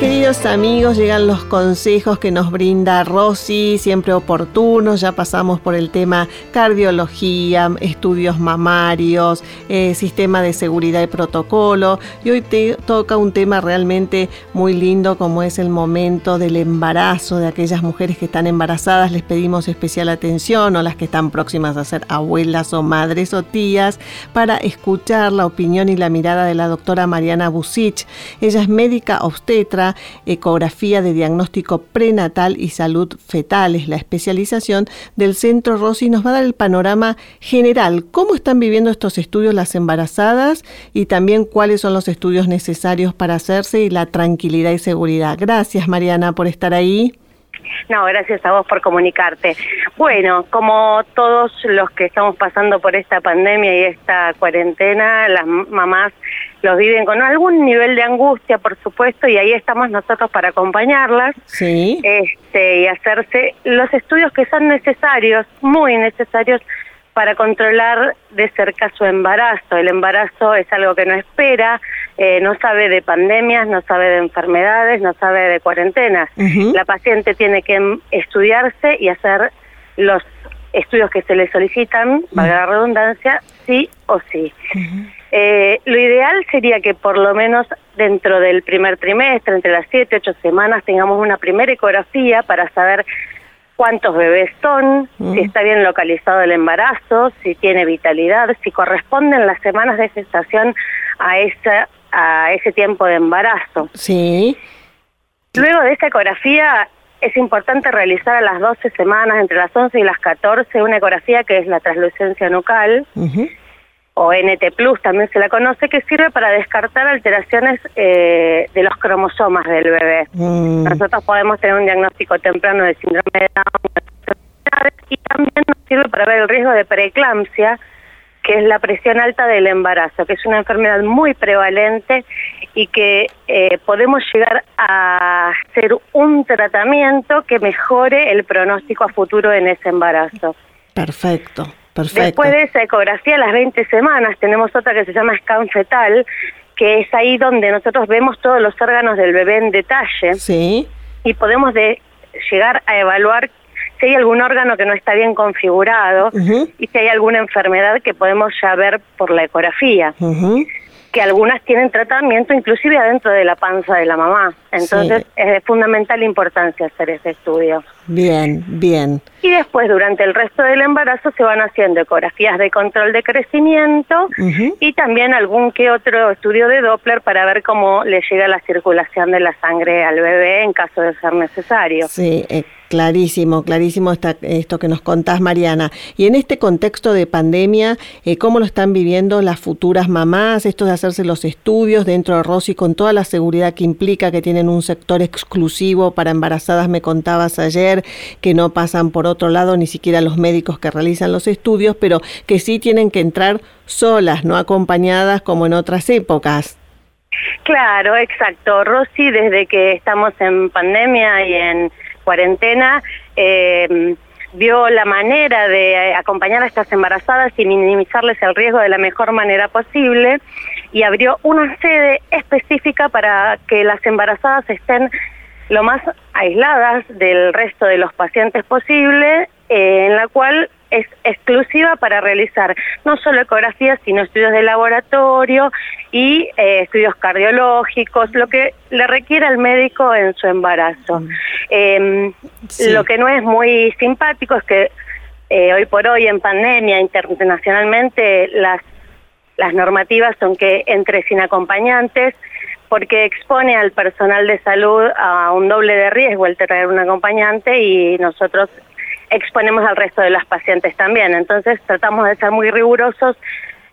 Queridos amigos, llegan los consejos que nos brinda Rosy, siempre oportunos. Ya pasamos por el tema cardiología, estudios mamarios, eh, sistema de seguridad y protocolo. Y hoy te toca un tema realmente muy lindo como es el momento del embarazo de aquellas mujeres que están embarazadas. Les pedimos especial atención o las que están próximas a ser abuelas o madres o tías para escuchar la opinión y la mirada de la doctora Mariana Busich. Ella es médica obstetra ecografía de diagnóstico prenatal y salud fetal, es la especialización del Centro Rossi. Nos va a dar el panorama general, cómo están viviendo estos estudios las embarazadas y también cuáles son los estudios necesarios para hacerse y la tranquilidad y seguridad. Gracias Mariana por estar ahí. No, gracias a vos por comunicarte. Bueno, como todos los que estamos pasando por esta pandemia y esta cuarentena, las mamás los viven con algún nivel de angustia, por supuesto, y ahí estamos nosotros para acompañarlas sí. este, y hacerse los estudios que son necesarios, muy necesarios, para controlar de cerca su embarazo. El embarazo es algo que no espera, eh, no sabe de pandemias, no sabe de enfermedades, no sabe de cuarentenas. La paciente tiene que estudiarse y hacer los estudios que se le solicitan, valga la redundancia, sí o sí. Eh, lo ideal sería que por lo menos dentro del primer trimestre, entre las 7 y 8 semanas, tengamos una primera ecografía para saber cuántos bebés son, si está bien localizado el embarazo, si tiene vitalidad, si corresponden las semanas de gestación a, esa, a ese tiempo de embarazo. Sí. Luego de esta ecografía es importante realizar a las 12 semanas, entre las 11 y las 14, una ecografía que es la translucencia nucal o NT Plus también se la conoce, que sirve para descartar alteraciones eh, de los cromosomas del bebé. Mm. Nosotros podemos tener un diagnóstico temprano de síndrome de Down y también nos sirve para ver el riesgo de preeclampsia, que es la presión alta del embarazo, que es una enfermedad muy prevalente y que eh, podemos llegar a hacer un tratamiento que mejore el pronóstico a futuro en ese embarazo. Perfecto. Después de esa ecografía, a las 20 semanas, tenemos otra que se llama scan fetal, que es ahí donde nosotros vemos todos los órganos del bebé en detalle. Sí. Y podemos de llegar a evaluar si hay algún órgano que no está bien configurado y si hay alguna enfermedad que podemos ya ver por la ecografía que algunas tienen tratamiento inclusive adentro de la panza de la mamá. Entonces es de fundamental importancia hacer ese estudio. Bien, bien. Y después durante el resto del embarazo se van haciendo ecografías de control de crecimiento y también algún que otro estudio de Doppler para ver cómo le llega la circulación de la sangre al bebé en caso de ser necesario. Sí, eh, Clarísimo, clarísimo esto que nos contás, Mariana. Y en este contexto de pandemia, eh, ¿cómo lo están viviendo las futuras mamás? Esto de hacerse los estudios dentro de Rosy con toda la seguridad que implica que tienen un sector exclusivo para embarazadas, me contabas ayer, que no pasan por otro lado ni siquiera los médicos que realizan los estudios, pero que sí tienen que entrar solas, no acompañadas como en otras épocas. Claro, exacto. Rosy, desde que estamos en pandemia y en cuarentena, eh, vio la manera de acompañar a estas embarazadas y minimizarles el riesgo de la mejor manera posible y abrió una sede específica para que las embarazadas estén lo más aisladas del resto de los pacientes posible, eh, en la cual es exclusiva para realizar no solo ecografías, sino estudios de laboratorio y eh, estudios cardiológicos, lo que le requiere al médico en su embarazo. Mm. Em, lo que no es muy simpático es que eh, hoy por hoy en pandemia internacionalmente las, las normativas son que entre sin acompañantes porque expone al personal de salud a un doble de riesgo el tener un acompañante y nosotros exponemos al resto de las pacientes también. Entonces tratamos de ser muy rigurosos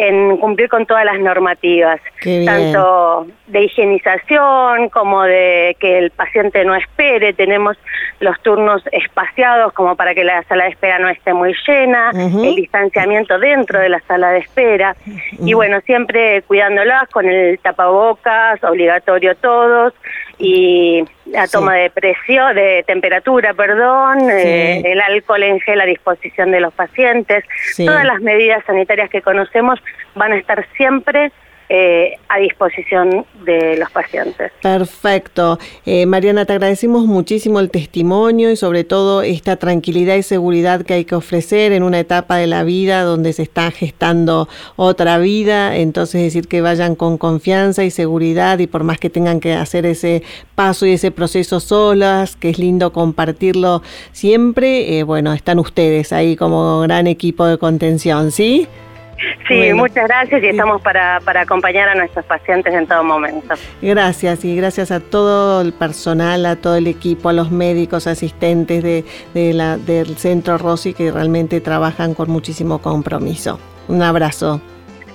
en cumplir con todas las normativas, tanto de higienización como de que el paciente no espere, tenemos los turnos espaciados como para que la sala de espera no esté muy llena, el distanciamiento dentro de la sala de espera. Y bueno, siempre cuidándolas con el tapabocas, obligatorio todos y la toma de presión, de temperatura, perdón, eh, el alcohol en gel a disposición de los pacientes. Todas las medidas sanitarias que conocemos van a estar siempre eh, a disposición de los pacientes. Perfecto. Eh, Mariana, te agradecemos muchísimo el testimonio y sobre todo esta tranquilidad y seguridad que hay que ofrecer en una etapa de la vida donde se está gestando otra vida. Entonces decir que vayan con confianza y seguridad y por más que tengan que hacer ese paso y ese proceso solas, que es lindo compartirlo siempre, eh, bueno, están ustedes ahí como gran equipo de contención, ¿sí? Sí, muchas gracias y estamos para, para acompañar a nuestros pacientes en todo momento. Gracias y gracias a todo el personal, a todo el equipo, a los médicos, asistentes de, de la, del Centro Rossi que realmente trabajan con muchísimo compromiso. Un abrazo.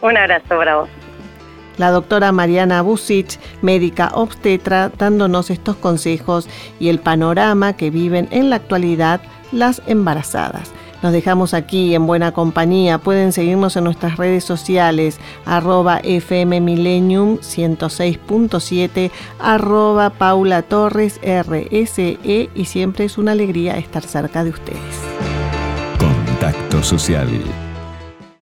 Un abrazo, bravo. La doctora Mariana Busic, médica obstetra, dándonos estos consejos y el panorama que viven en la actualidad las embarazadas. Nos dejamos aquí en buena compañía. Pueden seguirnos en nuestras redes sociales, arroba FM Millennium 106.7, arroba Paula Torres RSE y siempre es una alegría estar cerca de ustedes. Contacto Social